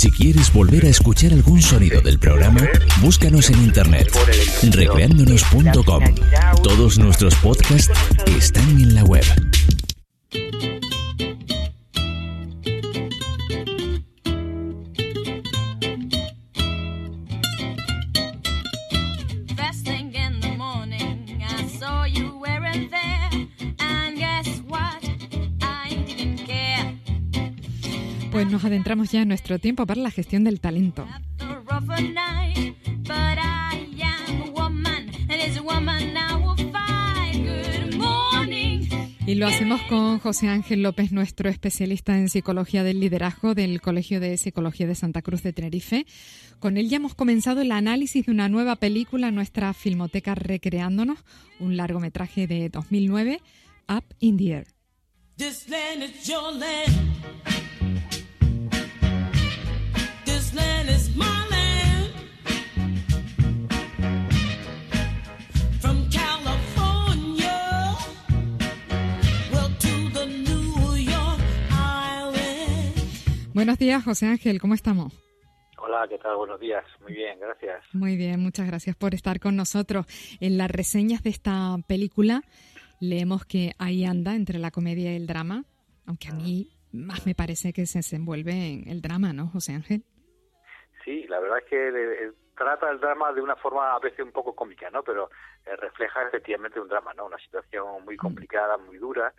Si quieres volver a escuchar algún sonido del programa, búscanos en internet, recreándonos.com. Todos nuestros podcasts están en la web. Pues nos adentramos ya en nuestro tiempo para la gestión del talento. Y lo hacemos con José Ángel López, nuestro especialista en psicología del liderazgo del Colegio de Psicología de Santa Cruz de Tenerife. Con él ya hemos comenzado el análisis de una nueva película en nuestra filmoteca Recreándonos, un largometraje de 2009, Up in the Air. Buenos días, José Ángel, ¿cómo estamos? Hola, ¿qué tal? Buenos días. Muy bien, gracias. Muy bien, muchas gracias por estar con nosotros. En las reseñas de esta película leemos que ahí anda entre la comedia y el drama, aunque a mí más me parece que se desenvuelve en el drama, ¿no, José Ángel? Sí, la verdad es que eh, trata el drama de una forma a veces un poco cómica, ¿no? Pero eh, refleja efectivamente un drama, ¿no? Una situación muy complicada, muy dura.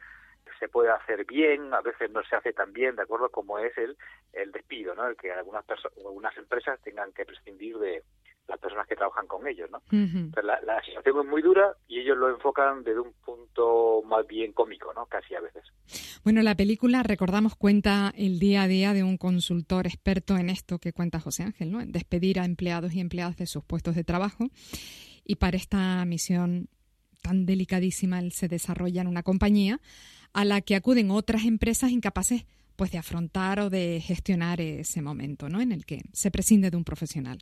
Se puede hacer bien, a veces no se hace tan bien, ¿de acuerdo? Como es el, el despido, ¿no? El que algunas, perso- algunas empresas tengan que prescindir de las personas que trabajan con ellos, ¿no? Ujú. Pero la, la situación es muy dura y ellos lo enfocan desde un punto más bien cómico, ¿no? Casi a veces. Bueno, la película, recordamos, cuenta el día a día de un consultor experto en esto que cuenta José Ángel, ¿no? En despedir a empleados y empleadas de sus puestos de trabajo. Y para esta misión tan delicadísima, él se desarrolla en una compañía a la que acuden otras empresas incapaces pues de afrontar o de gestionar ese momento, ¿no? En el que se prescinde de un profesional.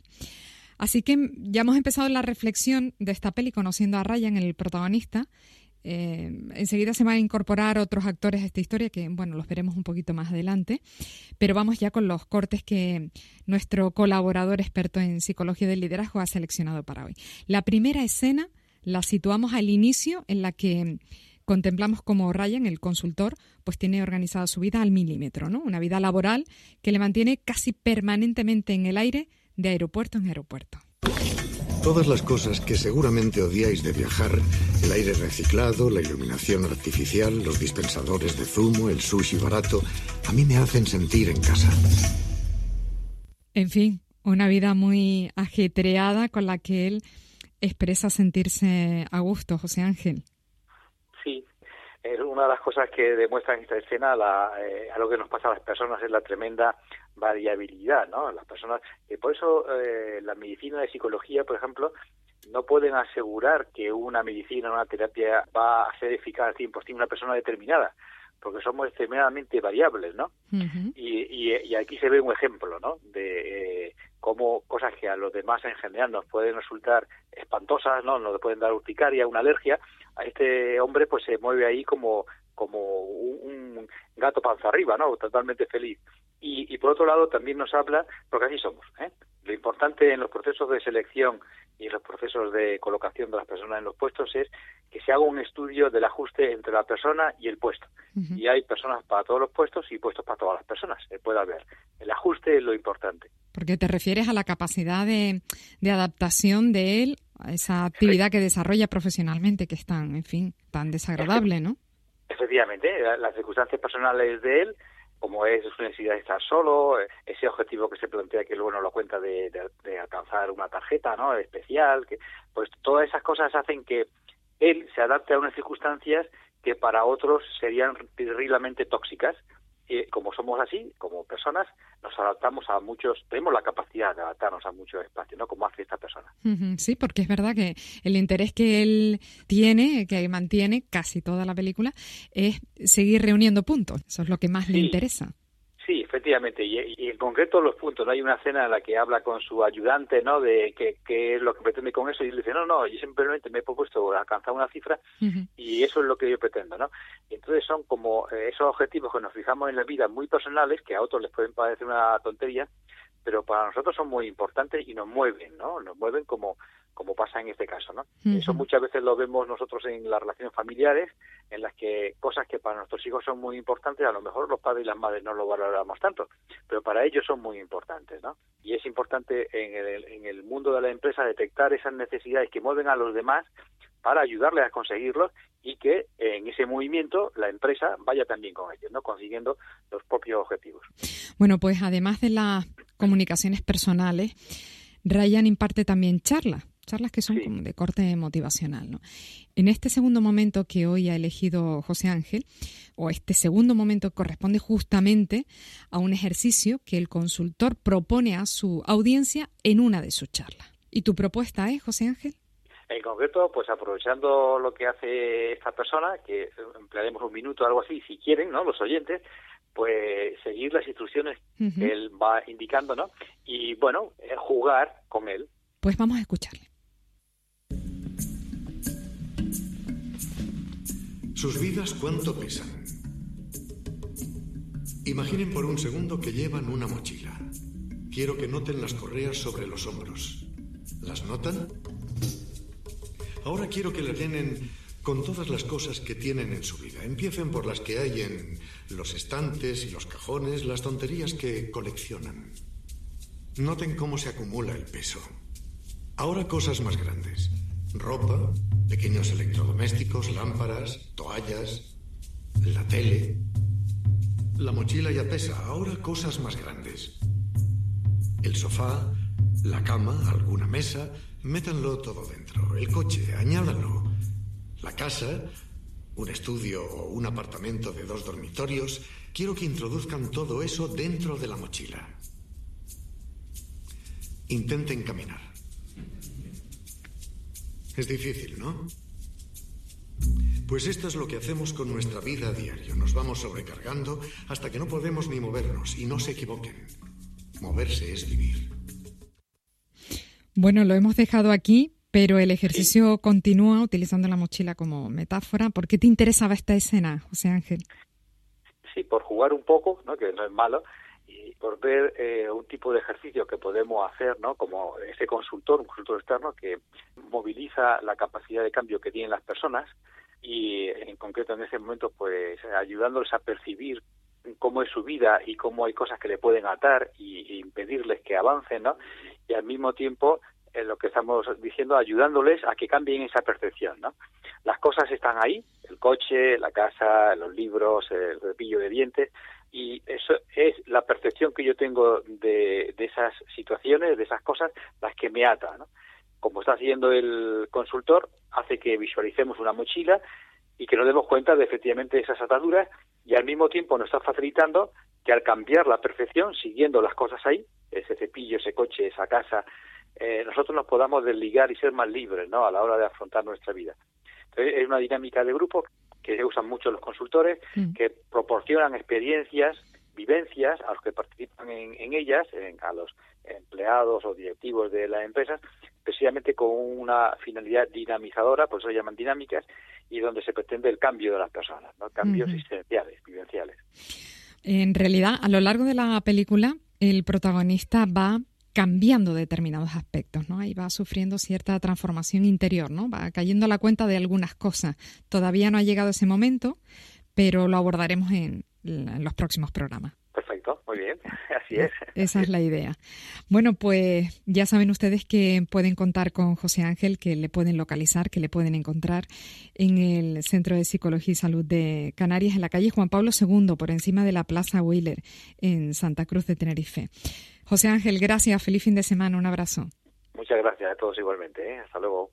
Así que ya hemos empezado la reflexión de esta peli conociendo a Ryan, el protagonista. Eh, enseguida se van a incorporar otros actores a esta historia que, bueno, los veremos un poquito más adelante. Pero vamos ya con los cortes que nuestro colaborador experto en psicología del liderazgo ha seleccionado para hoy. La primera escena la situamos al inicio en la que contemplamos como Ryan, el consultor, pues tiene organizada su vida al milímetro, ¿no? Una vida laboral que le mantiene casi permanentemente en el aire de aeropuerto en aeropuerto. Todas las cosas que seguramente odiáis de viajar, el aire reciclado, la iluminación artificial, los dispensadores de zumo, el sushi barato, a mí me hacen sentir en casa. En fin, una vida muy ajetreada con la que él expresa sentirse a gusto, José Ángel. Es una de las cosas que demuestra en esta escena la, eh, algo que nos pasa a las personas es la tremenda variabilidad, ¿no? Las personas, y por eso eh, la medicina de psicología, por ejemplo, no pueden asegurar que una medicina, una terapia va a ser eficaz al 100% en una persona determinada, porque somos extremadamente variables, ¿no? Y, y, y aquí se ve un ejemplo, ¿no? De cómo cosas que a los demás en general nos pueden resultar espantosas, ¿no? Nos pueden dar urticaria, una alergia, a este hombre pues se mueve ahí como como un, un gato panza arriba, ¿no? Totalmente feliz. Y, y por otro lado también nos habla, porque así somos, ¿eh? Lo importante en los procesos de selección y en los procesos de colocación de las personas en los puestos es que se haga un estudio del ajuste entre la persona y el puesto. Y hay personas para todos los puestos y puestos para todas las personas. Se puede haber. El ajuste es lo importante. Porque te refieres a la capacidad de, de adaptación de él a esa actividad que desarrolla profesionalmente, que es tan, en fin, tan desagradable, ¿no? Efectivamente, la- las circunstancias personales de él, como es su necesidad de estar solo, eh, ese objetivo que se plantea que luego nos lo cuenta de, de- de alcanzar una tarjeta no especial, que pues todas esas cosas hacen que él se adapte a unas circunstancias que para otros serían terriblemente tóxicas. Y como somos así, como personas, nos adaptamos a muchos, tenemos la capacidad de adaptarnos a muchos espacios, ¿no? Como hace esta persona. Sí, porque es verdad que el interés que él tiene, que mantiene casi toda la película, es seguir reuniendo puntos. Eso es lo que más le interesa. Efectivamente, y, y en concreto los puntos. ¿no? Hay una escena en la que habla con su ayudante, ¿no? De qué, qué es lo que pretende con eso, y él dice, no, no, yo simplemente me he propuesto alcanzar una cifra y eso es lo que yo pretendo, ¿no? Y entonces son como eh, esos objetivos que nos fijamos en la vida muy personales, que a otros les pueden parecer una tontería, pero para nosotros son muy importantes y nos mueven, ¿no? Nos mueven como como pasa en este caso, ¿no? Eso muchas veces lo vemos nosotros en las relaciones familiares, en las que cosas que para nuestros hijos son muy importantes, a lo mejor los padres y las madres no lo valoramos tanto, pero para ellos son muy importantes, ¿no? Y es importante en el, en el mundo de la empresa detectar esas necesidades que mueven a los demás para ayudarles a conseguirlos y que en ese movimiento la empresa vaya también con ellos, ¿no? consiguiendo los propios objetivos. Bueno, pues además de las comunicaciones personales, Ryan imparte también charlas, charlas que son Sí. como de corte motivacional. ¿no? En este segundo momento que hoy ha elegido José Ángel, o este segundo momento corresponde justamente a un ejercicio que el consultor propone a su audiencia en una de sus charlas. ¿Y tu propuesta es, José Ángel? En concreto, pues aprovechando lo que hace esta persona, que emplearemos un minuto o algo así, si quieren, ¿no? Los oyentes, pues seguir las instrucciones que él va indicando, ¿no? Y bueno, eh, jugar con él. Pues vamos a escucharle. Sus vidas cuánto pesan. Imaginen por un segundo que llevan una mochila. Quiero que noten las correas sobre los hombros. ¿Las notan? Ahora quiero que las llenen con todas las cosas que tienen en su vida. Empiecen por las que hay en los estantes y los cajones, las tonterías que coleccionan. Noten cómo se acumula el peso. Ahora cosas más grandes. Ropa, pequeños electrodomésticos, lámparas, toallas, la tele. La mochila ya pesa. Ahora cosas más grandes. El sofá, la cama, alguna mesa. Métanlo todo dentro. El coche, añádanlo. La casa, un estudio o un apartamento de dos dormitorios. Quiero que introduzcan todo eso dentro de la mochila. Intenten caminar. Es difícil, ¿no? Pues esto es lo que hacemos con nuestra vida a diario. Nos vamos sobrecargando hasta que no podemos ni movernos. Y no se equivoquen. Moverse es vivir. Bueno, lo hemos dejado aquí, pero el ejercicio continúa utilizando la mochila como metáfora. ¿Por qué te interesaba esta escena, José Ángel? Sí, por jugar un poco, ¿no? Que no es malo. Y por ver eh, un tipo de ejercicio que podemos hacer, ¿no? Como ese consultor, un consultor externo que moviliza la capacidad de cambio que tienen las personas y en concreto en ese momento pues ayudándoles a percibir cómo es su vida y cómo hay cosas que le pueden atar y, impedirles que avancen, ¿no? Y al mismo tiempo, en lo que estamos diciendo, ayudándoles a que cambien esa percepción, ¿no? Las cosas están ahí, el coche, la casa, los libros, el cepillo de dientes, y eso es la percepción que yo tengo de, de esas situaciones, de esas cosas, las que me atan, ¿no? Como está haciendo el consultor, hace que visualicemos una mochila y que nos demos cuenta de efectivamente esas ataduras y al mismo tiempo nos está facilitando que al cambiar la percepción, siguiendo las cosas ahí, ese cepillo, ese coche, esa casa, eh, nosotros nos podamos desligar y ser más libres ¿no? a la hora de afrontar nuestra vida. Entonces, es una dinámica de grupo que usan mucho los consultores, Mm. que proporcionan experiencias, vivencias a los que participan en, en ellas, en- a los empleados o directivos de las empresas, precisamente con una finalidad dinamizadora, por eso se llaman dinámicas, y donde se pretende el cambio de las personas, ¿no? cambios existenciales, vivenciales. En realidad, a lo largo de la película, el protagonista va cambiando determinados aspectos, ¿no? Ahí va sufriendo cierta transformación interior, ¿no? Va cayendo a la cuenta de algunas cosas. Todavía no ha llegado ese momento, pero lo abordaremos en, en los próximos programas. Perfecto, muy bien, así es. Esa es la idea. Bueno, pues ya saben ustedes que pueden contar con José Ángel, que le pueden localizar, que le pueden encontrar en el Centro de Psicología y Salud de Canarias, en la calle Juan Pablo II, por encima de la Plaza Wheeler, en Santa Cruz de Tenerife. José Ángel, gracias. Feliz fin de semana. Un abrazo. Muchas gracias a todos igualmente. ¿eh? Hasta luego.